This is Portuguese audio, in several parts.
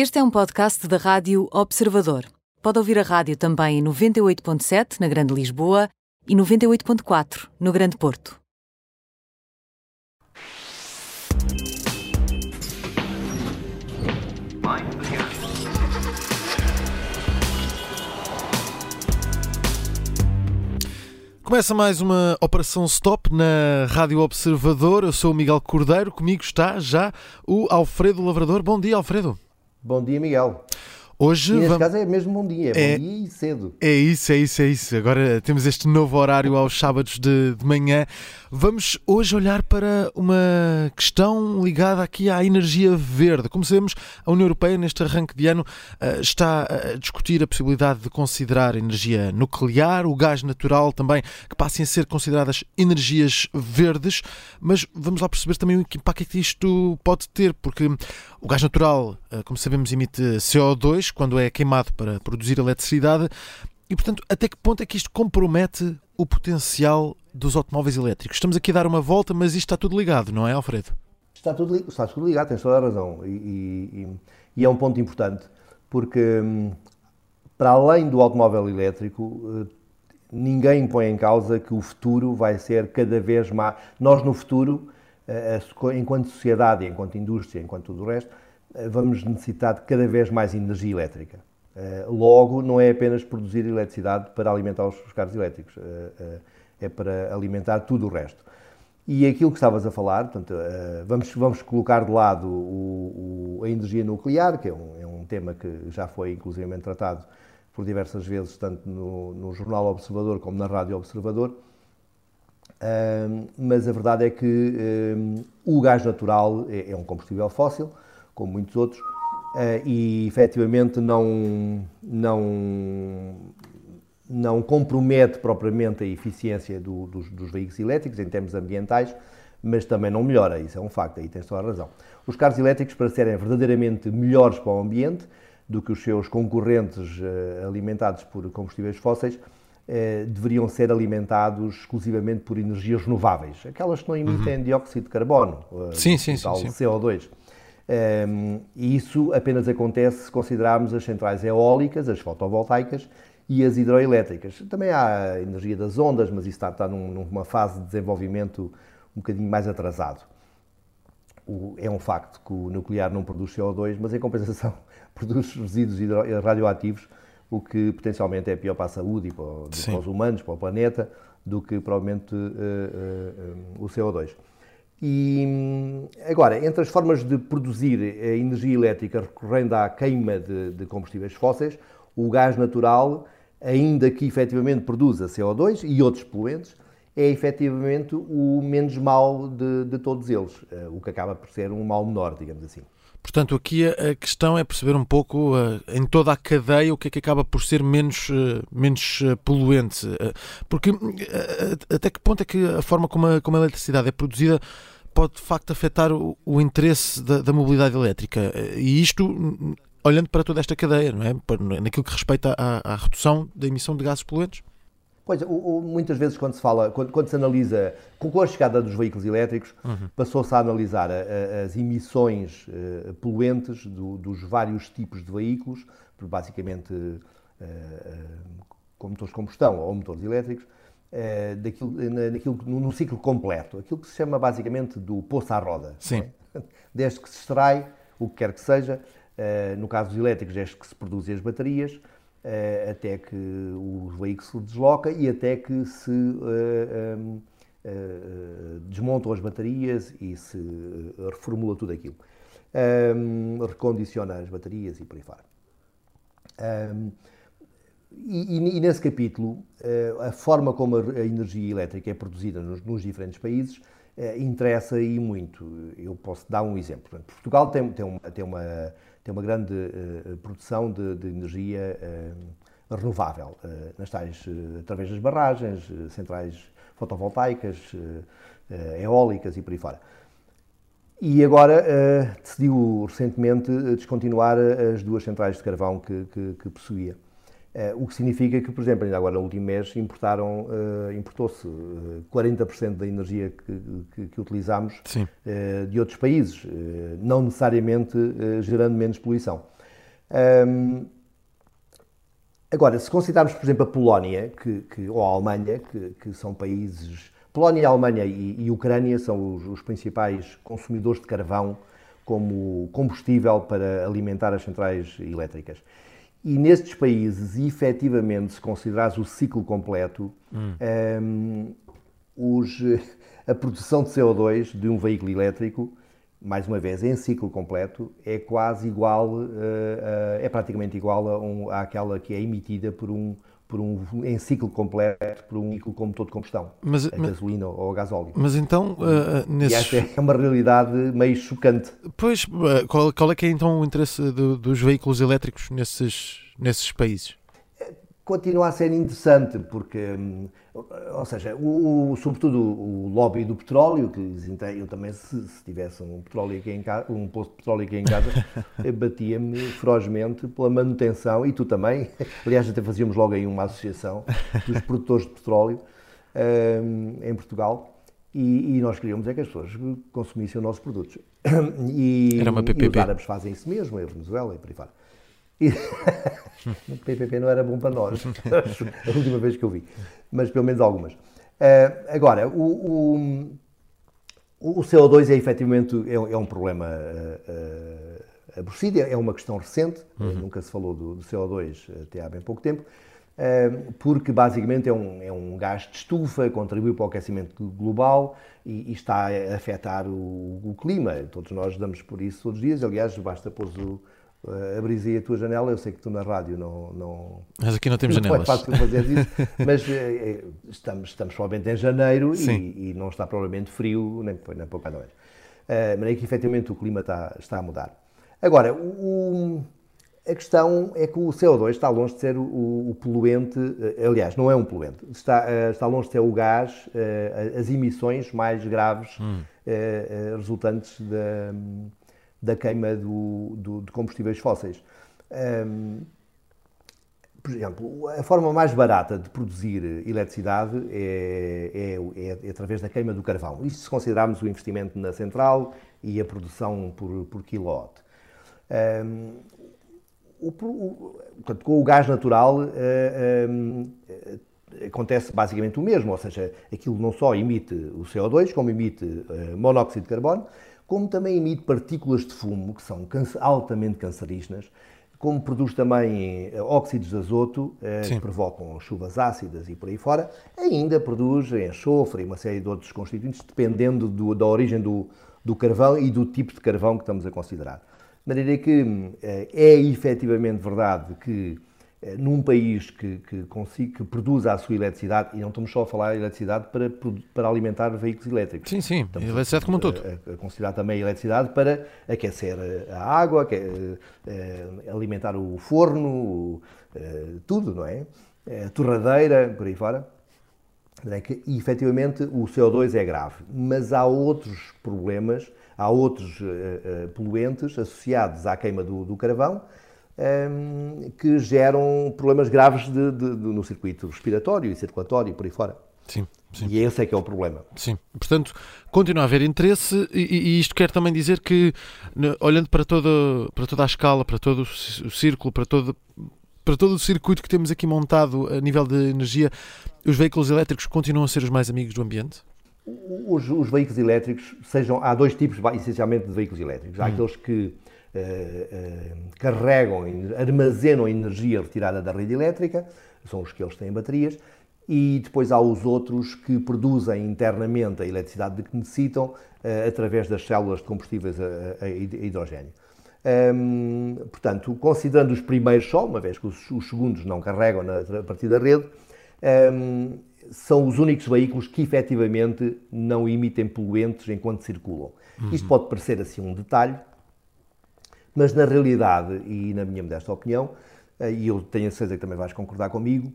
Este é um podcast da Rádio Observador. Pode ouvir a rádio também em 98.7 na Grande Lisboa e 98.4 no Grande Porto. Começa mais uma Operação Stop na Rádio Observador. Eu sou o Miguel Cordeiro. Comigo está já o Alfredo Lavrador. Bom dia, Alfredo. Bom dia, Miguel. Hoje e neste vamos... caso é mesmo bom dia, é, bom dia e cedo. É isso, é isso, é isso. Agora temos este novo horário aos sábados de, de manhã. Vamos hoje olhar para uma questão ligada aqui à energia verde. Como sabemos, a União Europeia, neste arranque de ano, eh, está a discutir a possibilidade de considerar energia nuclear, o gás natural também, que passem a ser consideradas energias verdes. Mas vamos lá perceber também o impacto é que isto pode ter, porque o gás natural, eh, como sabemos, emite CO2 quando é queimado para produzir eletricidade. E, portanto, até que ponto é que isto compromete o potencial dos automóveis elétricos? Estamos aqui a dar uma volta, mas isto está tudo ligado, não é, Alfredo? Está tudo, está tudo ligado, tens toda a razão. E, e, e é um ponto importante, porque hum, para além do automóvel elétrico, eh, ninguém põe em causa que o futuro vai ser cada vez mais. Nós, no futuro, eh, enquanto sociedade, enquanto indústria, enquanto tudo o resto, eh, vamos necessitar de cada vez mais energia elétrica. Eh, logo, não é apenas produzir eletricidade para alimentar os carros elétricos, eh, eh, é para alimentar tudo o resto. E aquilo que estavas a falar, portanto, vamos, vamos colocar de lado o, o, a energia nuclear, que é um, é um, tema que já foi inclusivamente tratado por diversas vezes, tanto no, no Jornal Observador como na Rádio Observador. mas a verdade é que o gás natural é, é um combustível fóssil, como muitos outros, e efetivamente não, não, não compromete propriamente a eficiência do, dos, dos, veículos elétricos em termos ambientais, mas também não melhora, isso é um facto, aí tens toda a razão. Os carros elétricos, para serem verdadeiramente melhores para o ambiente do que os seus concorrentes uh, alimentados por combustíveis fósseis, uh, deveriam ser alimentados exclusivamente por energias renováveis, aquelas que não emitem uhum. dióxido de carbono, sim, sim, sim, sim. CO2. Um, e isso apenas acontece se considerarmos as centrais eólicas, as fotovoltaicas e as hidroelétricas. Também há a energia das ondas, mas isso está, está numa fase de desenvolvimento um bocadinho mais atrasado. O, é um facto que o nuclear não produz CO2, mas em compensação produz resíduos radioativos, o que potencialmente é pior para a saúde e para, para os humanos, para o planeta, do que provavelmente uh, uh, uh, o CO2. E agora, entre as formas de produzir a energia elétrica recorrendo à queima de, de combustíveis fósseis, o gás natural, ainda que efetivamente produza CO2 e outros poluentes, é efetivamente o menos mau de, de todos eles, eh, o que acaba por ser um mal menor, digamos assim. Portanto, aqui a questão é perceber um pouco uh, em toda a cadeia o que é que acaba por ser menos, uh, menos poluente. porque até que ponto é que a forma como a, como a eletricidade é produzida pode de facto afetar o, o interesse da, da, mobilidade elétrica? E isto olhando para toda esta cadeia, não é? Naquilo que respeita à, à redução da emissão de gases poluentes? Pois, o, o, muitas vezes quando se fala, quando, quando, se analisa, com a chegada dos veículos elétricos, uhum. passou-se a analisar a, a, as emissões uh, poluentes do, dos vários tipos de veículos, basicamente uh, uh, com motores de combustão ou motores elétricos, daquilo, naquilo, no, no, ciclo completo, aquilo que se chama basicamente do poço à roda. Sim. É? Desde que se extrai, o que quer que seja, no caso dos elétricos, desde que se produzem as baterias, até que o veículo se desloca e até que se uh, desmontam as baterias e se reformula tudo aquilo. Um, recondiciona as baterias e por aí fora. Um, e, e, nesse capítulo, a forma como a, energia elétrica é produzida nos, nos diferentes países interessa e muito. Eu posso dar um exemplo. Portugal tem, tem, uma, tem uma tem uma grande uh, produção de, de energia uh, renovável, uh, nas tais, através das barragens, centrais fotovoltaicas, eólicas e por aí fora. E agora decidiu recentemente descontinuar as duas centrais de carvão que, que, que possuía. Uh, o que significa que, por exemplo, ainda agora no último mês importaram, uh, importou-se uh, 40% da energia que, que, que utilizámos de outros países, não necessariamente gerando menos poluição. Agora, se considerarmos, por exemplo, a Polónia que, que ou a Alemanha, que, que, são países. Polónia, Alemanha e, e Ucrânia são os, os, principais consumidores de carvão como combustível para alimentar as centrais elétricas. E nestes países, efetivamente, se considerares o ciclo completo, hum. um, os, a produção de CO2 de um veículo elétrico, mais uma vez, em ciclo completo, é quase igual, uh, uh, é praticamente igual a um, àquela que é emitida por um, por um, em ciclo completo por um veículo com motor de combustão, mas, a gasolina ou a gasóleo. Mas então, uh, nesses... E esta é uma realidade meio chocante. Pois, qual, qual é que é então o interesse do, dos veículos elétricos nesses, nesses países? Continua a ser interessante, porque hum, ou seja, o, o, sobretudo o lobby do petróleo, que eu também, se, se tivesse um, petróleo aqui em casa, um posto de petróleo aqui em casa, batia-me ferozmente pela manutenção, e tu também, aliás, até fazíamos logo aí uma associação dos produtores de petróleo um, em Portugal, e, e, nós queríamos é que as pessoas consumissem os nossos produtos. E, Era uma PPP. e os árabes fazem isso mesmo, a Venezuela e por aí fora. E... o PPP não era bom para nós, a última vez que eu vi, mas pelo menos algumas. Uh, agora, o, o, o, CO2 é efetivamente é, é um problema uh, uh, aborrecido, é uma questão recente, uhum. nunca se falou do, do, CO2 até há bem pouco tempo, uh, porque basicamente é um, é um gás de estufa, contribui para o aquecimento global e, e está a afetar o, o, clima. Todos nós damos por isso todos os dias, aliás, basta pôr o uh, abris aí a tua janela. Eu sei que tu na rádio não. não mas aqui não temos não janelas. Não é fácil fazer isso, mas uh, estamos, estamos provavelmente em janeiro e, e, não está provavelmente frio, nem, nem pouco à noite. Uh, maneira que efetivamente o clima está, está a mudar. Agora, o, a questão é que o CO2 está longe de ser o, o, poluente, aliás, não é um poluente, está, está longe de ser o gás, as emissões mais graves hum. resultantes da da queima do, do, de combustíveis fósseis. Um, por exemplo, a forma mais barata de produzir eletricidade é, é, é, através da queima do carvão. Isto se considerarmos o investimento na central e a produção por, por kilowatt. Um, o, o, com o gás natural um, acontece basicamente o mesmo, ou seja, aquilo não só emite o CO2, como emite uh, monóxido de carbono, como também emite partículas de fumo, que são altamente cancerígenas, como produz também eh, óxidos de azoto, eh, Sim. que provocam chuvas ácidas e por aí fora, ainda produz enxofre e uma série de outros constituintes, dependendo do, da origem do, do carvão e do tipo de carvão que estamos a considerar. De maneira que eh, é efetivamente verdade que num país que, que, consiga, que produza a sua eletricidade, e não estamos só a falar de eletricidade para, para alimentar veículos elétricos. Sim, sim, estamos eletricidade como um todo. A, a, considerar também a eletricidade para aquecer a água, que, a, alimentar o forno, tudo, não é? A torradeira, por aí fora. É que, efetivamente, o CO2 é grave, mas há outros problemas, há outros poluentes associados à queima do, do carvão, um, que geram problemas graves de, de, de, no circuito respiratório e circulatório e por aí fora. Sim, sim. E esse é que é o problema. Sim. Portanto, continua a haver interesse e, e isto quer também dizer que, olhando para toda, para toda a escala, para todo o círculo, para todo, para todo o circuito que temos aqui montado a nível de energia, os veículos elétricos continuam a ser os mais amigos do ambiente? Os, os veículos elétricos, sejam, há dois tipos essencialmente de veículos elétricos. Há hum. aqueles que carregam, armazenam energia retirada da rede elétrica, são os que eles têm baterias, e depois há os outros que produzem internamente a eletricidade de que necessitam eh, através das células de combustíveis a, a hidrogênio. Hum, portanto, considerando os primeiros só, uma vez que os, os segundos não carregam a partir da rede, hum, são os únicos veículos que efetivamente não emitem poluentes enquanto circulam. Uhum. Isto pode parecer assim um detalhe, mas na realidade, e na minha modesta opinião, eh, e eu tenho a certeza que também vais concordar comigo,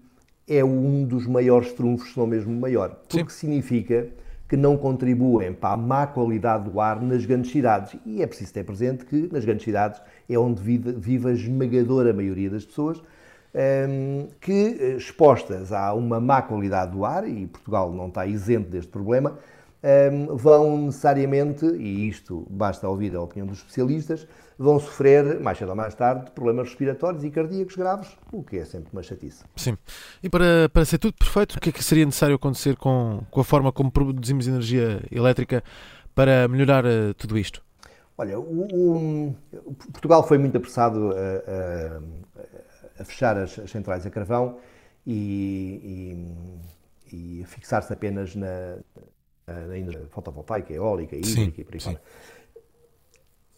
é um dos maiores trunfos, se não mesmo o maior. Porque Sim. significa que não contribuem para a má qualidade do ar nas grandes cidades. E é preciso ter presente que nas grandes cidades é onde vive, vive a esmagadora maioria das pessoas, ehm, que expostas a uma má qualidade do ar, e Portugal não está isento deste problema, um, vão necessariamente, e isto basta ouvir a opinião dos especialistas, vão sofrer, mais cedo ou mais tarde, problemas respiratórios e cardíacos graves, o que é sempre uma chatice. Sim. E para, para ser tudo perfeito, o que é que seria necessário acontecer com, com a forma como produzimos energia elétrica para melhorar uh, tudo isto? Olha, o, o, Portugal foi muito apressado a, a, a fechar as, as, centrais a carvão e, e, e a fixar-se apenas na, na energia fotovoltaica, eólica, hídrica sim, e por aí fora.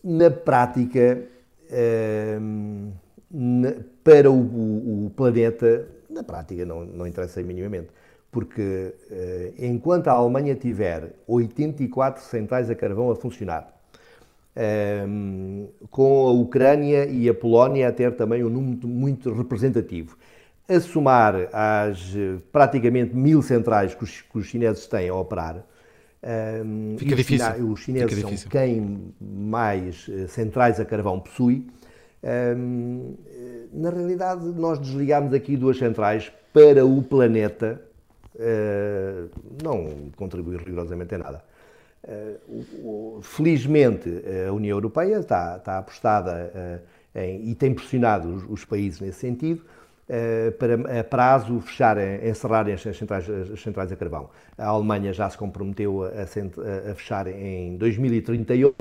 Na prática, ehm, para o, planeta, na prática não, não interessa minimamente porque eh, enquanto a Alemanha tiver 84 centrais a carvão a funcionar, ehm, com a Ucrânia e a Polónia a ter também um número muito representativo, a somar às eh, praticamente mil centrais que os, que os chineses têm a operar, um, Fica difícil. China, os chineses Fica são quem mais uh, centrais a carvão possui. Um, na realidade, nós desligamos aqui duas centrais para o planeta, uh, não contribui rigorosamente em nada. Uh, felizmente, a União Europeia está, está apostada em, e tem pressionado os, os países nesse sentido eh, para a prazo fechar, encerrarem as centrais, as centrais a carvão. A Alemanha já se comprometeu a, a, fechar em 2038,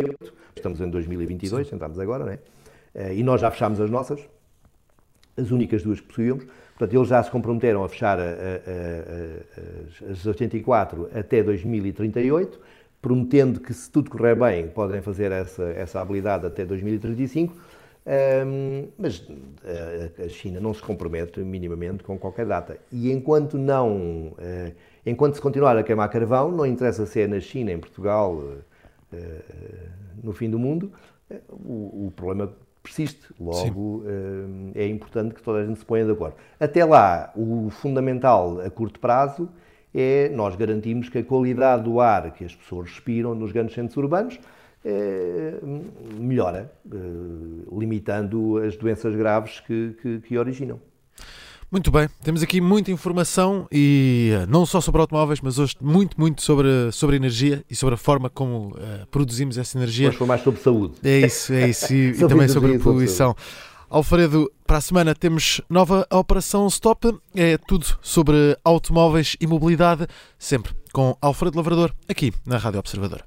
estamos em 2022, sentamos agora, não é? Eh, e nós já fechámos as nossas, as únicas duas que possuíamos. Portanto, eles já se comprometeram a fechar a, as 84 até 2038, prometendo que, se tudo correr bem, podem fazer essa, essa habilidade até 2035 um, mas uh, a China não se compromete minimamente com qualquer data. E enquanto não, uh, enquanto se continuar a queimar carvão, não interessa se é na China, em Portugal, uh, no fim do mundo, o, o, problema persiste. Logo, é importante que toda a gente se ponha de acordo. Até lá, o fundamental a curto prazo é nós garantirmos que a qualidade do ar que as pessoas respiram nos grandes centros urbanos melhora, eh, limitando as doenças graves que, que, que originam. Muito bem, temos aqui muita informação e eh, não só sobre automóveis, mas hoje muito, muito sobre, sobre energia e sobre a forma como uh, produzimos essa energia. Hoje foi mais sobre saúde. É isso, é isso, e, e também sobre poluição. Alfredo, para a semana temos nova Operação Stop, é tudo sobre automóveis e mobilidade, sempre com Alfredo Lavrador, aqui na Rádio Observador.